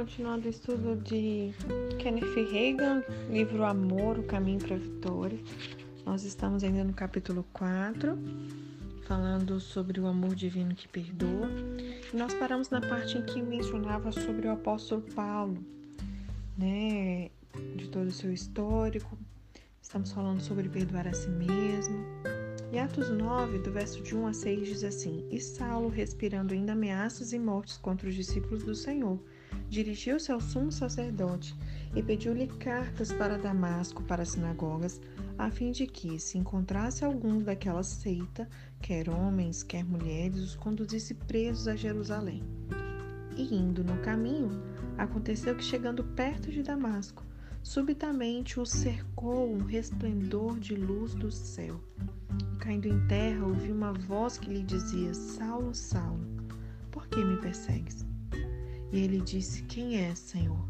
continuando o estudo de Kenneth Reagan, livro Amor, o Caminho para a Vitória. Nós estamos ainda no capítulo 4, falando sobre o amor divino que perdoa. E nós paramos na parte em que mencionava sobre o apóstolo Paulo, né, de todo o seu histórico. Estamos falando sobre perdoar a si mesmo. E Atos 9, do verso de 1 a 6, diz assim: E Saulo, respirando ainda ameaças e mortes contra os discípulos do Senhor, dirigiu-se ao sumo sacerdote e pediu-lhe cartas para Damasco, para as sinagogas, a fim de que, se encontrasse algum daquela seita, quer homens, quer mulheres, os conduzisse presos a Jerusalém. E indo no caminho, aconteceu que, chegando perto de Damasco, subitamente o cercou um resplendor de luz do céu. Caindo em terra, ouviu uma voz que lhe dizia: Saulo, Saulo, por que me persegues? E ele disse: Quem é, Senhor?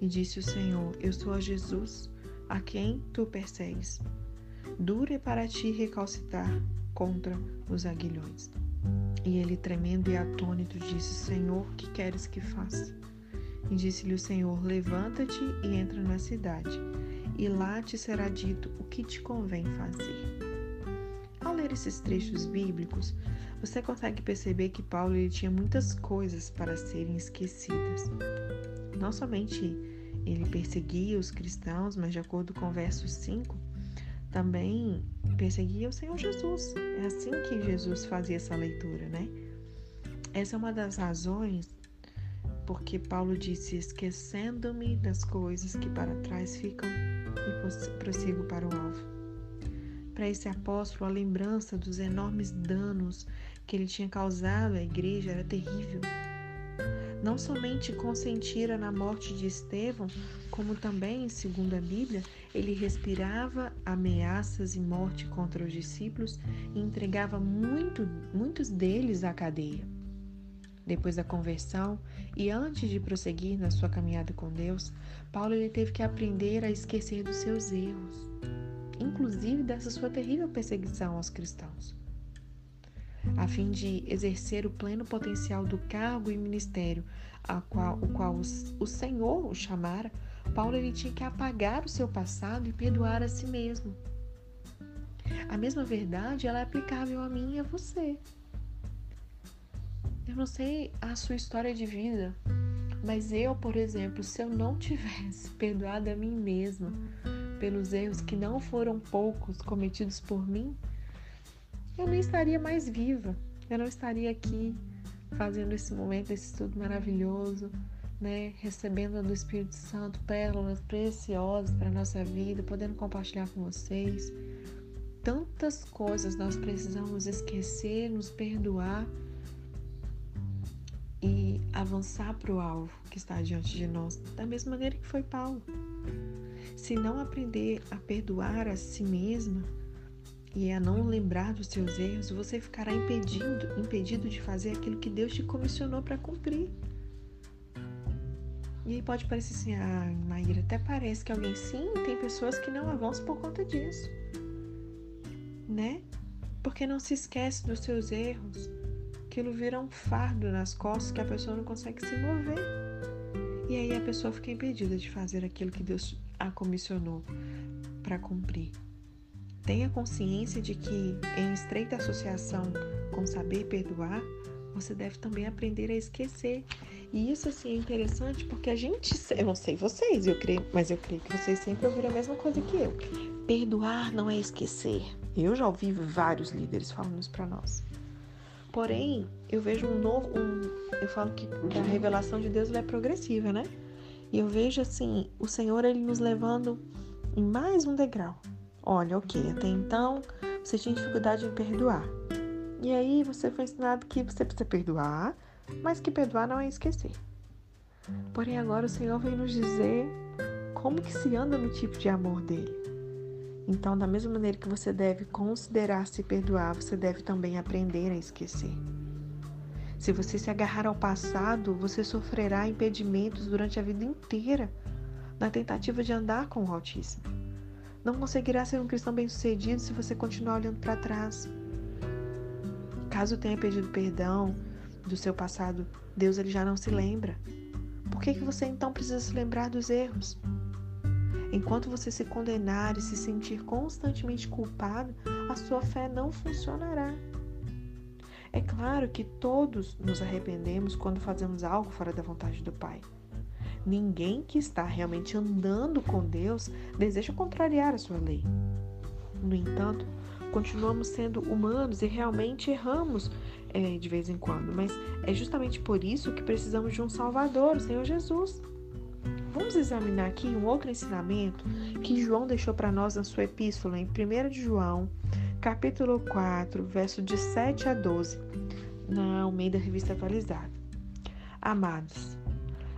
E disse o Senhor: Eu sou a Jesus, a quem tu persegues. Duro é para ti recalcitar contra os aguilhões. E ele, tremendo e atônito, disse: Senhor, que queres que faça? E disse-lhe o Senhor: Levanta-te e entra na cidade, e lá te será dito o que te convém fazer. Ao ler esses trechos bíblicos, você consegue perceber que Paulo ele tinha muitas coisas para serem esquecidas. Não somente ele perseguia os cristãos, mas de acordo com o verso 5, também perseguia o Senhor Jesus. É assim que Jesus fazia essa leitura, né? Essa é uma das razões porque Paulo disse: Esquecendo-me das coisas que para trás ficam e prossigo para o alvo. Para esse apóstolo, a lembrança dos enormes danos que ele tinha causado à igreja era terrível. Não somente consentira na morte de Estevão, como também, segundo a Bíblia, ele respirava ameaças e morte contra os discípulos e entregava muito, muitos deles à cadeia. Depois da conversão e antes de prosseguir na sua caminhada com Deus, Paulo ele teve que aprender a esquecer dos seus erros, inclusive dessa sua terrível perseguição aos cristãos a fim de exercer o pleno potencial do cargo e ministério a qual, o qual o Senhor o chamara, Paulo ele tinha que apagar o seu passado e perdoar a si mesmo. A mesma verdade ela é aplicável a mim e a você. Eu não sei a sua história de vida, mas eu, por exemplo, se eu não tivesse perdoado a mim mesma pelos erros que não foram poucos cometidos por mim, eu não estaria mais viva, eu não estaria aqui fazendo esse momento, esse estudo maravilhoso, né? Recebendo do Espírito Santo pérolas preciosas para a nossa vida, podendo compartilhar com vocês. Tantas coisas nós precisamos esquecer, nos perdoar e avançar para o alvo que está diante de nós, da mesma maneira que foi Paulo. Se não aprender a perdoar a si mesma, e a não lembrar dos seus erros, você ficará impedido, impedido de fazer aquilo que Deus te comissionou para cumprir. E aí pode parecer assim, ah, Maíra, até parece que alguém sim, tem pessoas que não avançam por conta disso. Né? Porque não se esquece dos seus erros. Aquilo vira um fardo nas costas que a pessoa não consegue se mover. E aí a pessoa fica impedida de fazer aquilo que Deus a comissionou para cumprir. Tenha consciência de que, em estreita associação com saber perdoar, você deve também aprender a esquecer. E isso assim é interessante porque a gente, eu não sei vocês, eu creio, mas eu creio que vocês sempre ouviram a mesma coisa que eu. Perdoar não é esquecer. Eu já ouvi vários líderes falando isso para nós. Porém, eu vejo um novo, um, eu falo que a revelação de Deus é progressiva, né? E eu vejo assim, o Senhor ele nos levando em mais um degrau Olha, ok, até então você tinha dificuldade em perdoar. E aí você foi ensinado que você precisa perdoar, mas que perdoar não é esquecer. Porém, agora o Senhor vem nos dizer como que se anda no tipo de amor dele. Então, da mesma maneira que você deve considerar se perdoar, você deve também aprender a esquecer. Se você se agarrar ao passado, você sofrerá impedimentos durante a vida inteira na tentativa de andar com o Altíssimo. Não conseguirá ser um cristão bem-sucedido se você continuar olhando para trás. Caso tenha pedido perdão do seu passado, Deus ele já não se lembra. Por que, que você então precisa se lembrar dos erros? Enquanto você se condenar e se sentir constantemente culpado, a sua fé não funcionará. É claro que todos nos arrependemos quando fazemos algo fora da vontade do Pai. Ninguém que está realmente andando com Deus deseja contrariar a sua lei. No entanto, continuamos sendo humanos e realmente erramos é, de vez em quando, mas é justamente por isso que precisamos de um Salvador, o Senhor Jesus. Vamos examinar aqui um outro ensinamento que João deixou para nós na sua epístola, em 1 de João, capítulo 4, verso de 7 a 12, na Almeida Revista Atualizada. Amados,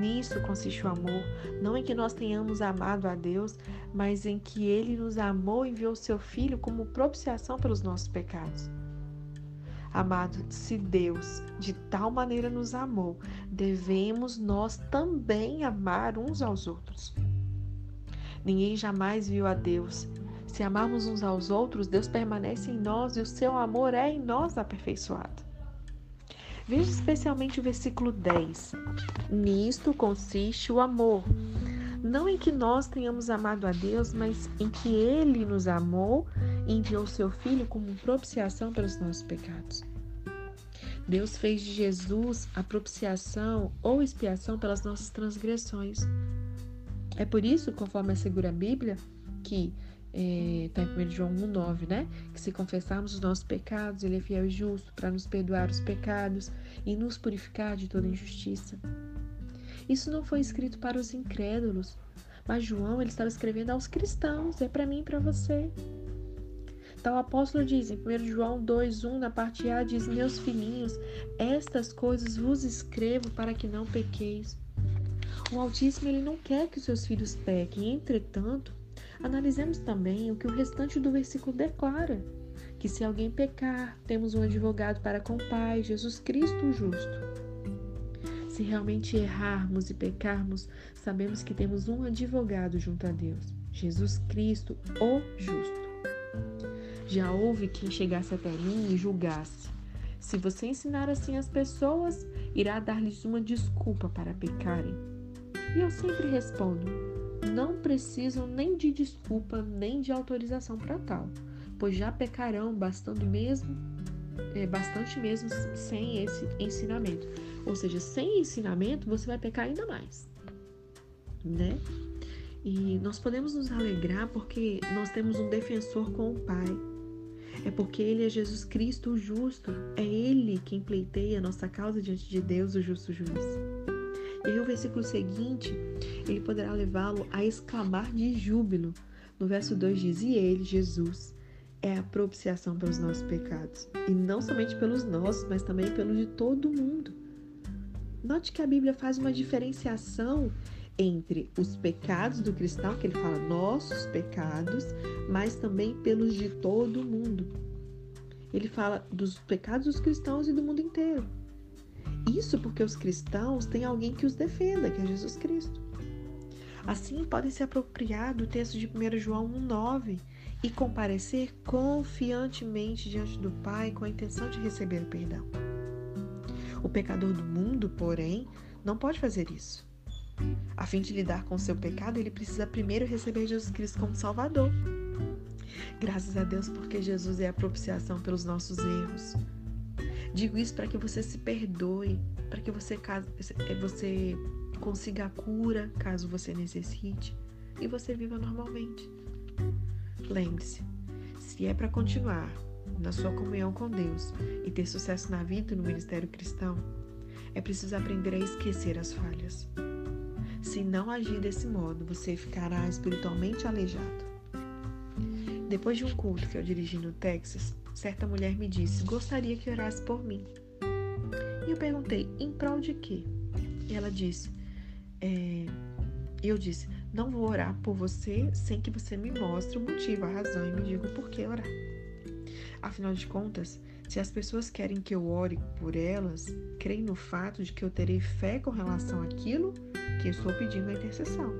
Nisso consiste o amor, não em que nós tenhamos amado a Deus, mas em que ele nos amou e enviou seu Filho como propiciação pelos nossos pecados. Amado, se Deus de tal maneira nos amou, devemos nós também amar uns aos outros. Ninguém jamais viu a Deus. Se amarmos uns aos outros, Deus permanece em nós e o seu amor é em nós aperfeiçoado. Veja especialmente o versículo 10. Nisto consiste o amor. Não em que nós tenhamos amado a Deus, mas em que Ele nos amou e enviou seu Filho como propiciação pelos nossos pecados. Deus fez de Jesus a propiciação ou expiação pelas nossas transgressões. É por isso, conforme assegura a Bíblia, que está é, em 1 João 1,9, né? Que se confessarmos os nossos pecados, Ele é fiel e justo para nos perdoar os pecados e nos purificar de toda injustiça. Isso não foi escrito para os incrédulos, mas João ele estava escrevendo aos cristãos, é para mim e para você. Então o apóstolo diz em 1 João 2,1, na parte A, diz: Meus filhinhos, estas coisas vos escrevo para que não pequeis. O Altíssimo ele não quer que os seus filhos pequem, entretanto, analisemos também o que o restante do versículo declara: que se alguém pecar, temos um advogado para com o Pai, Jesus Cristo o justo. Se realmente errarmos e pecarmos, sabemos que temos um advogado junto a Deus, Jesus Cristo, o justo. Já houve quem chegasse até mim e julgasse. Se você ensinar assim as pessoas, irá dar-lhes uma desculpa para pecarem. E eu sempre respondo: não precisam nem de desculpa nem de autorização para tal, pois já pecarão bastante mesmo, é, bastante mesmo sem esse ensinamento. Ou seja, sem ensinamento você vai pecar ainda mais, né? E nós podemos nos alegrar porque nós temos um defensor com o Pai é porque Ele é Jesus Cristo, o justo. É Ele quem pleiteia a nossa causa diante de Deus, o justo juiz. E o versículo seguinte, ele poderá levá-lo a exclamar de júbilo. No verso 2 diz: E ele, Jesus, é a propiciação pelos nossos pecados. E não somente pelos nossos, mas também pelos de todo mundo. Note que a Bíblia faz uma diferenciação entre os pecados do cristão, que ele fala nossos pecados, mas também pelos de todo mundo. Ele fala dos pecados dos cristãos e do mundo inteiro. Isso porque os cristãos têm alguém que os defenda, que é Jesus Cristo. Assim, podem se apropriar do texto de 1 João 1,9 e comparecer confiantemente diante do Pai com a intenção de receber o perdão. O pecador do mundo, porém, não pode fazer isso. A fim de lidar com o seu pecado, ele precisa primeiro receber Jesus Cristo como Salvador. Graças a Deus, porque Jesus é a propiciação pelos nossos erros. Digo isso para que você se perdoe, para que você, você consiga a cura, caso você necessite, e você viva normalmente. Lembre-se, se é para continuar na sua comunhão com Deus e ter sucesso na vida e no ministério cristão, é preciso aprender a esquecer as falhas. Se não agir desse modo, você ficará espiritualmente aleijado. Depois de um culto que eu dirigi no Texas, certa mulher me disse: Gostaria que orasse por mim. E eu perguntei: Em prol de quê? E ela disse: é... Eu disse: Não vou orar por você sem que você me mostre o motivo, a razão e me diga por que orar. Afinal de contas, se as pessoas querem que eu ore por elas, creem no fato de que eu terei fé com relação àquilo que eu estou pedindo a intercessão,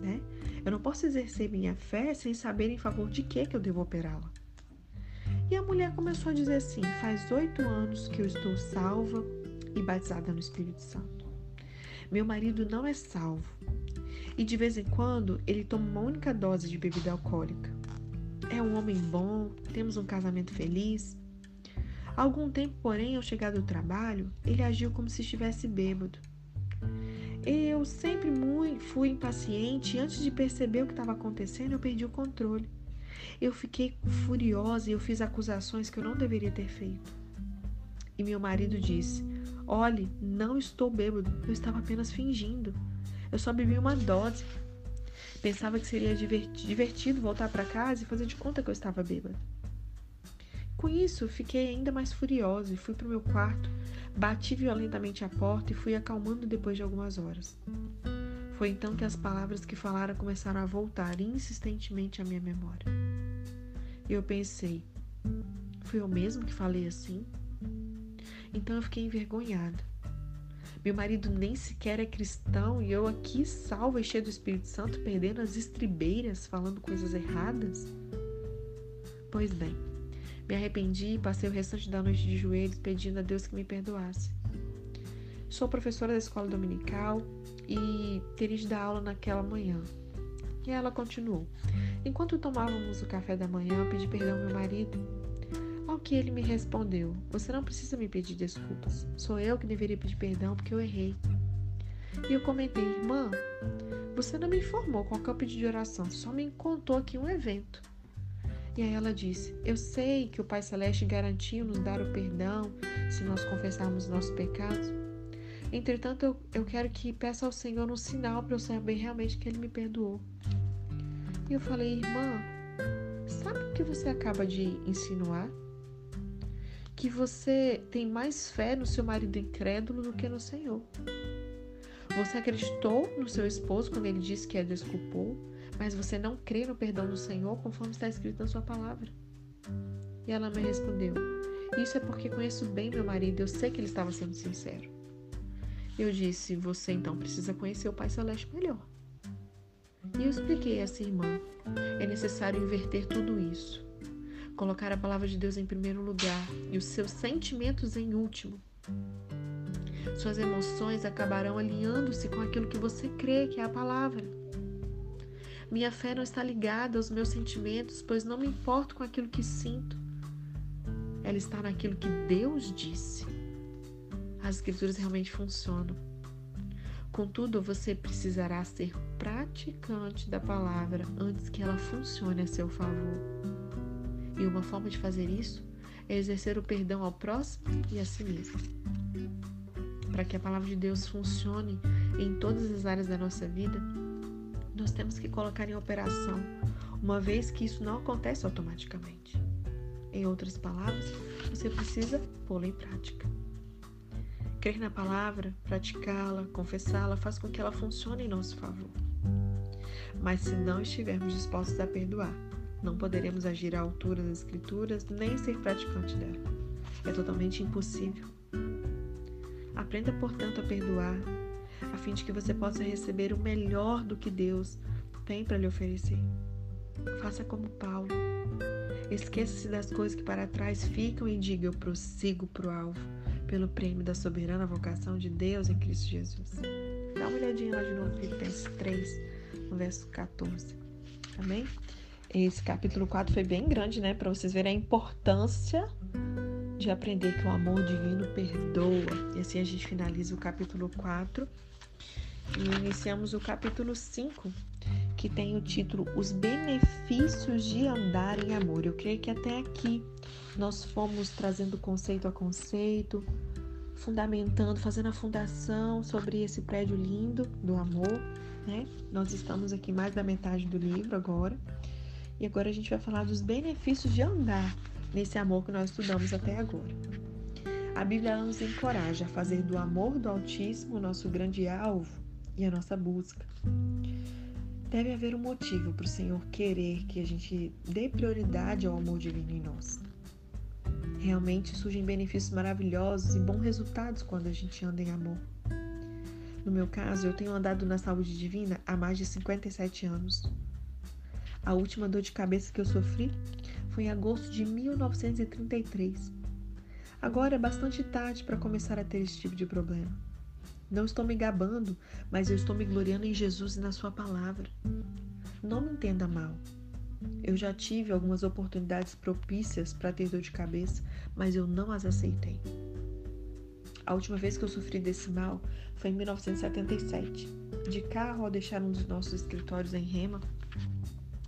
né? Eu não posso exercer minha fé sem saber em favor de que, que eu devo operá-la. E a mulher começou a dizer assim: faz oito anos que eu estou salva e batizada no Espírito Santo. Meu marido não é salvo e de vez em quando ele toma uma única dose de bebida alcoólica. É um homem bom, temos um casamento feliz. Há algum tempo, porém, ao chegar do trabalho, ele agiu como se estivesse bêbado. Eu sempre fui impaciente e antes de perceber o que estava acontecendo, eu perdi o controle. Eu fiquei furiosa e eu fiz acusações que eu não deveria ter feito. E meu marido disse: Olhe, não estou bêbado, eu estava apenas fingindo. Eu só bebi uma dose. Pensava que seria divertido voltar para casa e fazer de conta que eu estava bêbada. Com isso, fiquei ainda mais furiosa e fui para o meu quarto, bati violentamente a porta e fui acalmando depois de algumas horas. Foi então que as palavras que falara começaram a voltar insistentemente à minha memória. Eu pensei, fui eu mesmo que falei assim? Então eu fiquei envergonhada. Meu marido nem sequer é cristão e eu aqui salva e cheia do Espírito Santo, perdendo as estribeiras, falando coisas erradas? Pois bem, me arrependi e passei o restante da noite de joelhos pedindo a Deus que me perdoasse. Sou professora da escola dominical e de dar aula naquela manhã. E ela continuou. Enquanto tomávamos o café da manhã, pedi perdão ao meu marido. Ao que ele me respondeu: Você não precisa me pedir desculpas. Sou eu que deveria pedir perdão porque eu errei. E eu comentei: Irmã, você não me informou qual é o pedido de oração, só me contou aqui um evento. E aí ela disse: Eu sei que o Pai Celeste garantiu nos dar o perdão se nós confessarmos nossos pecados. Entretanto, eu, eu quero que peça ao Senhor um sinal para eu saber realmente que Ele me perdoou. E eu falei, irmã, sabe o que você acaba de insinuar? Que você tem mais fé no seu marido incrédulo do que no Senhor. Você acreditou no seu esposo quando ele disse que a desculpou, mas você não crê no perdão do Senhor conforme está escrito na sua palavra. E ela me respondeu: Isso é porque conheço bem meu marido, eu sei que ele estava sendo sincero. Eu disse: Você então precisa conhecer o Pai Celeste melhor. E eu expliquei a essa irmã: é necessário inverter tudo isso. Colocar a palavra de Deus em primeiro lugar e os seus sentimentos em último. Suas emoções acabarão alinhando-se com aquilo que você crê que é a palavra. Minha fé não está ligada aos meus sentimentos, pois não me importo com aquilo que sinto. Ela está naquilo que Deus disse. As escrituras realmente funcionam. Contudo, você precisará ser praticante da palavra antes que ela funcione a seu favor. E uma forma de fazer isso é exercer o perdão ao próximo e a si mesmo. Para que a palavra de Deus funcione em todas as áreas da nossa vida, nós temos que colocar em operação, uma vez que isso não acontece automaticamente. Em outras palavras, você precisa pô-la em prática. Crer na palavra, praticá-la, confessá-la, faz com que ela funcione em nosso favor. Mas se não estivermos dispostos a perdoar, não poderemos agir à altura das Escrituras nem ser praticante dela. É totalmente impossível. Aprenda, portanto, a perdoar, a fim de que você possa receber o melhor do que Deus tem para lhe oferecer. Faça como Paulo. Esqueça-se das coisas que para trás ficam e diga: Eu prossigo para o alvo pelo prêmio da soberana vocação de Deus em Cristo Jesus. Dá uma olhadinha lá de novo, Filipenses 3, no verso 14. Amém? Esse capítulo 4 foi bem grande, né? Para vocês verem a importância de aprender que o amor divino perdoa. E assim a gente finaliza o capítulo 4 e iniciamos o capítulo 5, que tem o título Os benefícios de andar em amor. Eu creio que até aqui nós fomos trazendo conceito a conceito, fundamentando, fazendo a fundação sobre esse prédio lindo do amor, né? Nós estamos aqui mais da metade do livro agora. E agora a gente vai falar dos benefícios de andar nesse amor que nós estudamos até agora. A Bíblia nos encoraja a fazer do amor do Altíssimo o nosso grande alvo e a nossa busca. Deve haver um motivo para o Senhor querer que a gente dê prioridade ao amor divino em nós. Realmente surgem benefícios maravilhosos e bons resultados quando a gente anda em amor. No meu caso, eu tenho andado na saúde divina há mais de 57 anos. A última dor de cabeça que eu sofri foi em agosto de 1933. Agora é bastante tarde para começar a ter esse tipo de problema. Não estou me gabando, mas eu estou me gloriando em Jesus e na Sua palavra. Não me entenda mal. Eu já tive algumas oportunidades propícias para ter dor de cabeça, mas eu não as aceitei. A última vez que eu sofri desse mal foi em 1977. De carro, ao deixar um dos nossos escritórios em Rema,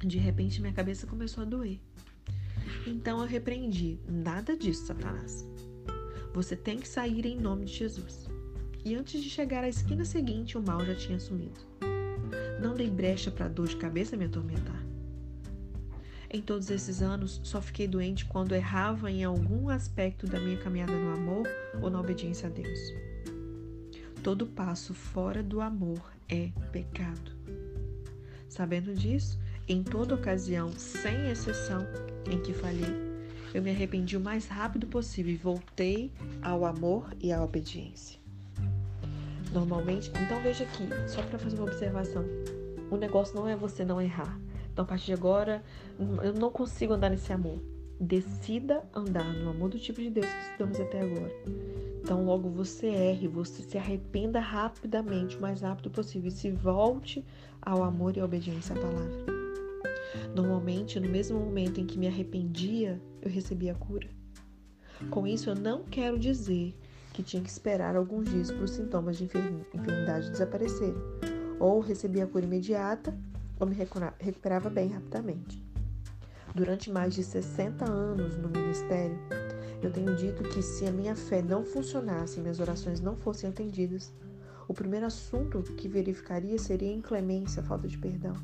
de repente minha cabeça começou a doer. Então eu repreendi: nada disso, Satanás. Você tem que sair em nome de Jesus. E antes de chegar à esquina seguinte, o mal já tinha sumido. Não dei brecha para a dor de cabeça me atormentar. Em todos esses anos, só fiquei doente quando errava em algum aspecto da minha caminhada no amor ou na obediência a Deus. Todo passo fora do amor é pecado. Sabendo disso, em toda ocasião, sem exceção em que falhei, eu me arrependi o mais rápido possível e voltei ao amor e à obediência. Normalmente, então veja aqui, só para fazer uma observação: o negócio não é você não errar, então, a partir de agora, eu não consigo andar nesse amor. Decida andar no amor do tipo de Deus que estudamos até agora. Então, logo você erre, você se arrependa rapidamente, o mais rápido possível, e se volte ao amor e à obediência à palavra. Normalmente, no mesmo momento em que me arrependia, eu recebia a cura. Com isso, eu não quero dizer que tinha que esperar alguns dias para os sintomas de enfermidade desaparecerem, ou recebia a cura imediata eu me recuperava bem rapidamente. Durante mais de 60 anos no ministério, eu tenho dito que se a minha fé não funcionasse e minhas orações não fossem atendidas, o primeiro assunto que verificaria seria a inclemência, a falta de perdão.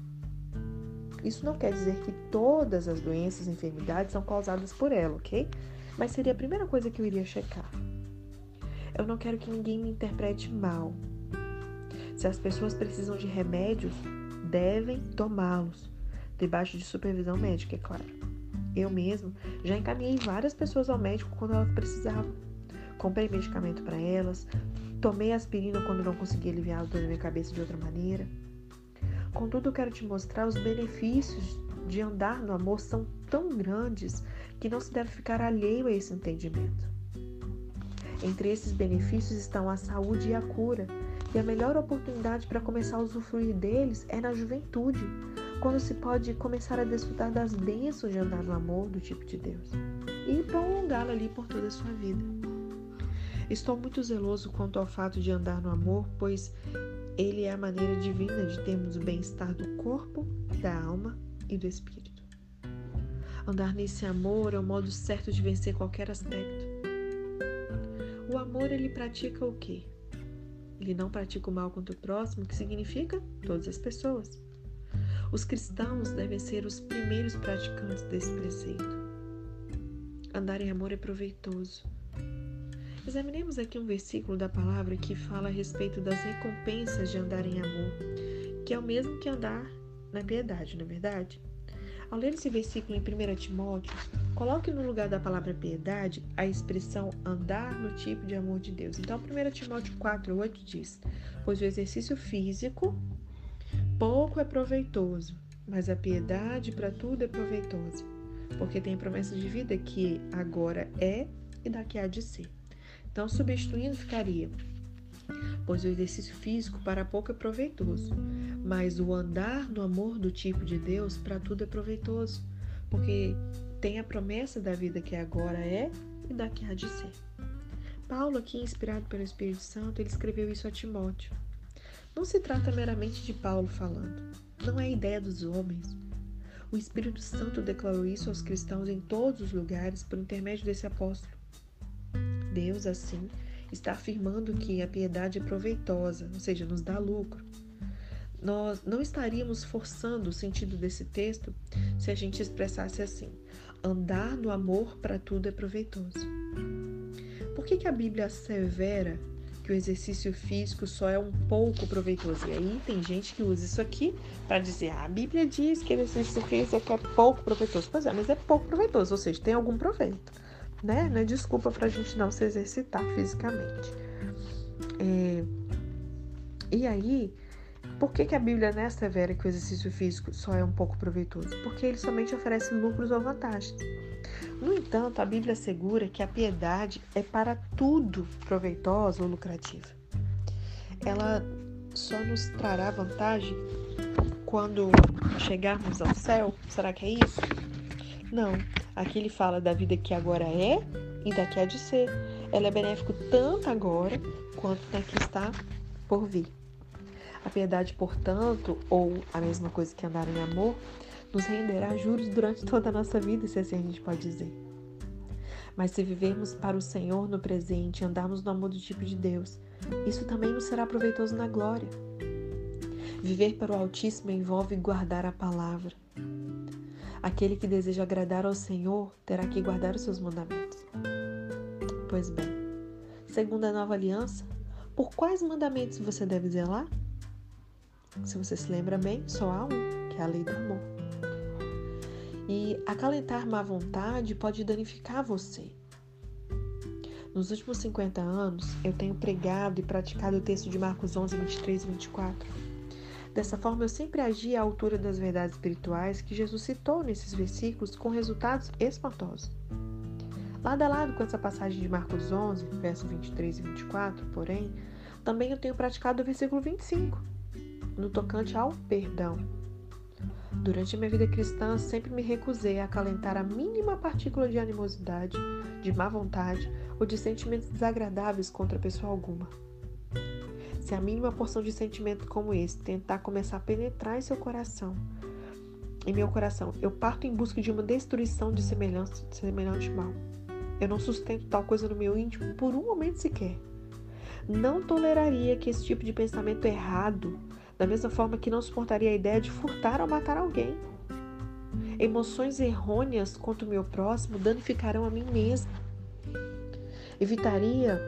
Isso não quer dizer que todas as doenças e enfermidades são causadas por ela, ok? Mas seria a primeira coisa que eu iria checar. Eu não quero que ninguém me interprete mal. Se as pessoas precisam de remédios, devem tomá-los, debaixo de supervisão médica, é claro. Eu mesmo já encaminhei várias pessoas ao médico quando elas precisavam. Comprei medicamento para elas, tomei aspirina quando não conseguia aliviar a dor na minha cabeça de outra maneira. Contudo, eu quero te mostrar os benefícios de andar no amor são tão grandes que não se deve ficar alheio a esse entendimento. Entre esses benefícios estão a saúde e a cura, e a melhor oportunidade para começar a usufruir deles é na juventude, quando se pode começar a desfrutar das bênçãos de andar no amor do tipo de Deus e prolongá-lo ali por toda a sua vida. Estou muito zeloso quanto ao fato de andar no amor, pois ele é a maneira divina de termos o bem-estar do corpo, da alma e do espírito. Andar nesse amor é o modo certo de vencer qualquer aspecto. O amor ele pratica o quê? Ele não pratica o mal contra o próximo, que significa todas as pessoas. Os cristãos devem ser os primeiros praticantes desse preceito. Andar em amor é proveitoso. Examinemos aqui um versículo da palavra que fala a respeito das recompensas de andar em amor, que é o mesmo que andar na piedade, não é verdade? Ao ler esse versículo em 1 Timóteo, Coloque no lugar da palavra piedade a expressão andar no tipo de amor de Deus. Então, 1 Timóteo 4, 8 diz: Pois o exercício físico pouco é proveitoso, mas a piedade para tudo é proveitosa, porque tem promessa de vida que agora é e daqui há de ser. Então, substituindo, ficaria: Pois o exercício físico para pouco é proveitoso, mas o andar no amor do tipo de Deus para tudo é proveitoso, porque tem a promessa da vida que agora é e da que há de ser. Paulo, aqui inspirado pelo Espírito Santo, ele escreveu isso a Timóteo. Não se trata meramente de Paulo falando, não é ideia dos homens. O Espírito Santo declarou isso aos cristãos em todos os lugares por intermédio desse apóstolo. Deus, assim, está afirmando que a piedade é proveitosa, ou seja, nos dá lucro. Nós não estaríamos forçando o sentido desse texto se a gente expressasse assim: andar no amor para tudo é proveitoso. Por que, que a Bíblia assevera que o exercício físico só é um pouco proveitoso? E aí tem gente que usa isso aqui para dizer: ah, a Bíblia diz que o exercício físico é pouco proveitoso. Pois é, mas é pouco proveitoso, ou seja, tem algum proveito. né? Não é desculpa para a gente não se exercitar fisicamente. É... E aí, por que, que a Bíblia não é severa que o exercício físico só é um pouco proveitoso? Porque ele somente oferece lucros ou vantagens. No entanto, a Bíblia assegura que a piedade é para tudo proveitosa ou lucrativa. Ela só nos trará vantagem quando chegarmos ao céu? Será que é isso? Não. Aqui ele fala da vida que agora é e da que há de ser. Ela é benéfica tanto agora quanto na que está por vir. A piedade, portanto, ou a mesma coisa que andar em amor, nos renderá juros durante toda a nossa vida, se assim a gente pode dizer. Mas se vivermos para o Senhor no presente e andarmos no amor do tipo de Deus, isso também nos será proveitoso na glória. Viver para o Altíssimo envolve guardar a palavra. Aquele que deseja agradar ao Senhor terá que guardar os seus mandamentos. Pois bem, segundo a nova aliança, por quais mandamentos você deve zelar? Se você se lembra bem, só há um, que é a lei do amor. E acalentar má vontade pode danificar você. Nos últimos 50 anos, eu tenho pregado e praticado o texto de Marcos 11, 23 e 24. Dessa forma, eu sempre agi à altura das verdades espirituais que Jesus citou nesses versículos com resultados espantosos. Lado a lado com essa passagem de Marcos 11, versos 23 e 24, porém, também eu tenho praticado o versículo 25, no tocante ao perdão. Durante minha vida cristã, sempre me recusei a acalentar a mínima partícula de animosidade, de má vontade ou de sentimentos desagradáveis contra pessoa alguma. Se a mínima porção de sentimento como esse tentar começar a penetrar em seu coração, em meu coração, eu parto em busca de uma destruição de semelhante, de semelhante mal. Eu não sustento tal coisa no meu íntimo por um momento sequer. Não toleraria que esse tipo de pensamento errado da mesma forma que não suportaria a ideia de furtar ou matar alguém. Emoções errôneas contra o meu próximo danificarão a mim mesma. Evitaria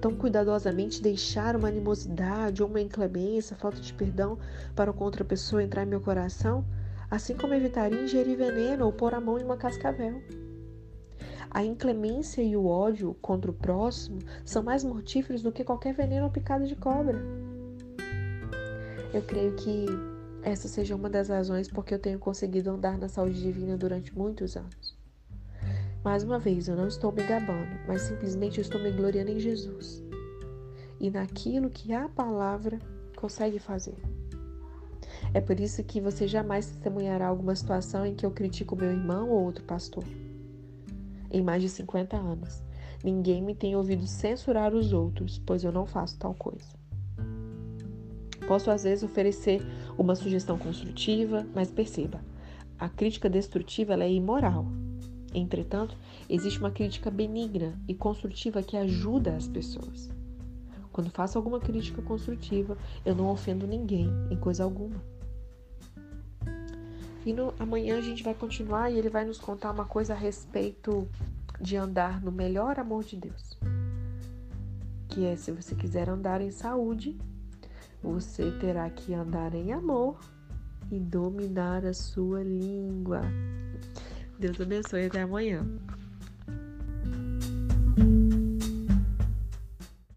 tão cuidadosamente deixar uma animosidade ou uma inclemência, falta de perdão para contra pessoa entrar em meu coração, assim como evitaria ingerir veneno ou pôr a mão em uma cascavel. A inclemência e o ódio contra o próximo são mais mortíferos do que qualquer veneno ou picada de cobra. Eu creio que essa seja uma das razões porque eu tenho conseguido andar na saúde divina durante muitos anos. Mais uma vez, eu não estou me gabando, mas simplesmente estou me gloriando em Jesus e naquilo que a palavra consegue fazer. É por isso que você jamais testemunhará alguma situação em que eu critico meu irmão ou outro pastor. Em mais de 50 anos, ninguém me tem ouvido censurar os outros, pois eu não faço tal coisa. Posso às vezes oferecer uma sugestão construtiva, mas perceba, a crítica destrutiva é imoral. Entretanto, existe uma crítica benigna e construtiva que ajuda as pessoas. Quando faço alguma crítica construtiva, eu não ofendo ninguém em coisa alguma. E no, amanhã a gente vai continuar e ele vai nos contar uma coisa a respeito de andar no melhor amor de Deus. Que é se você quiser andar em saúde, você terá que andar em amor e dominar a sua língua. Deus abençoe até amanhã.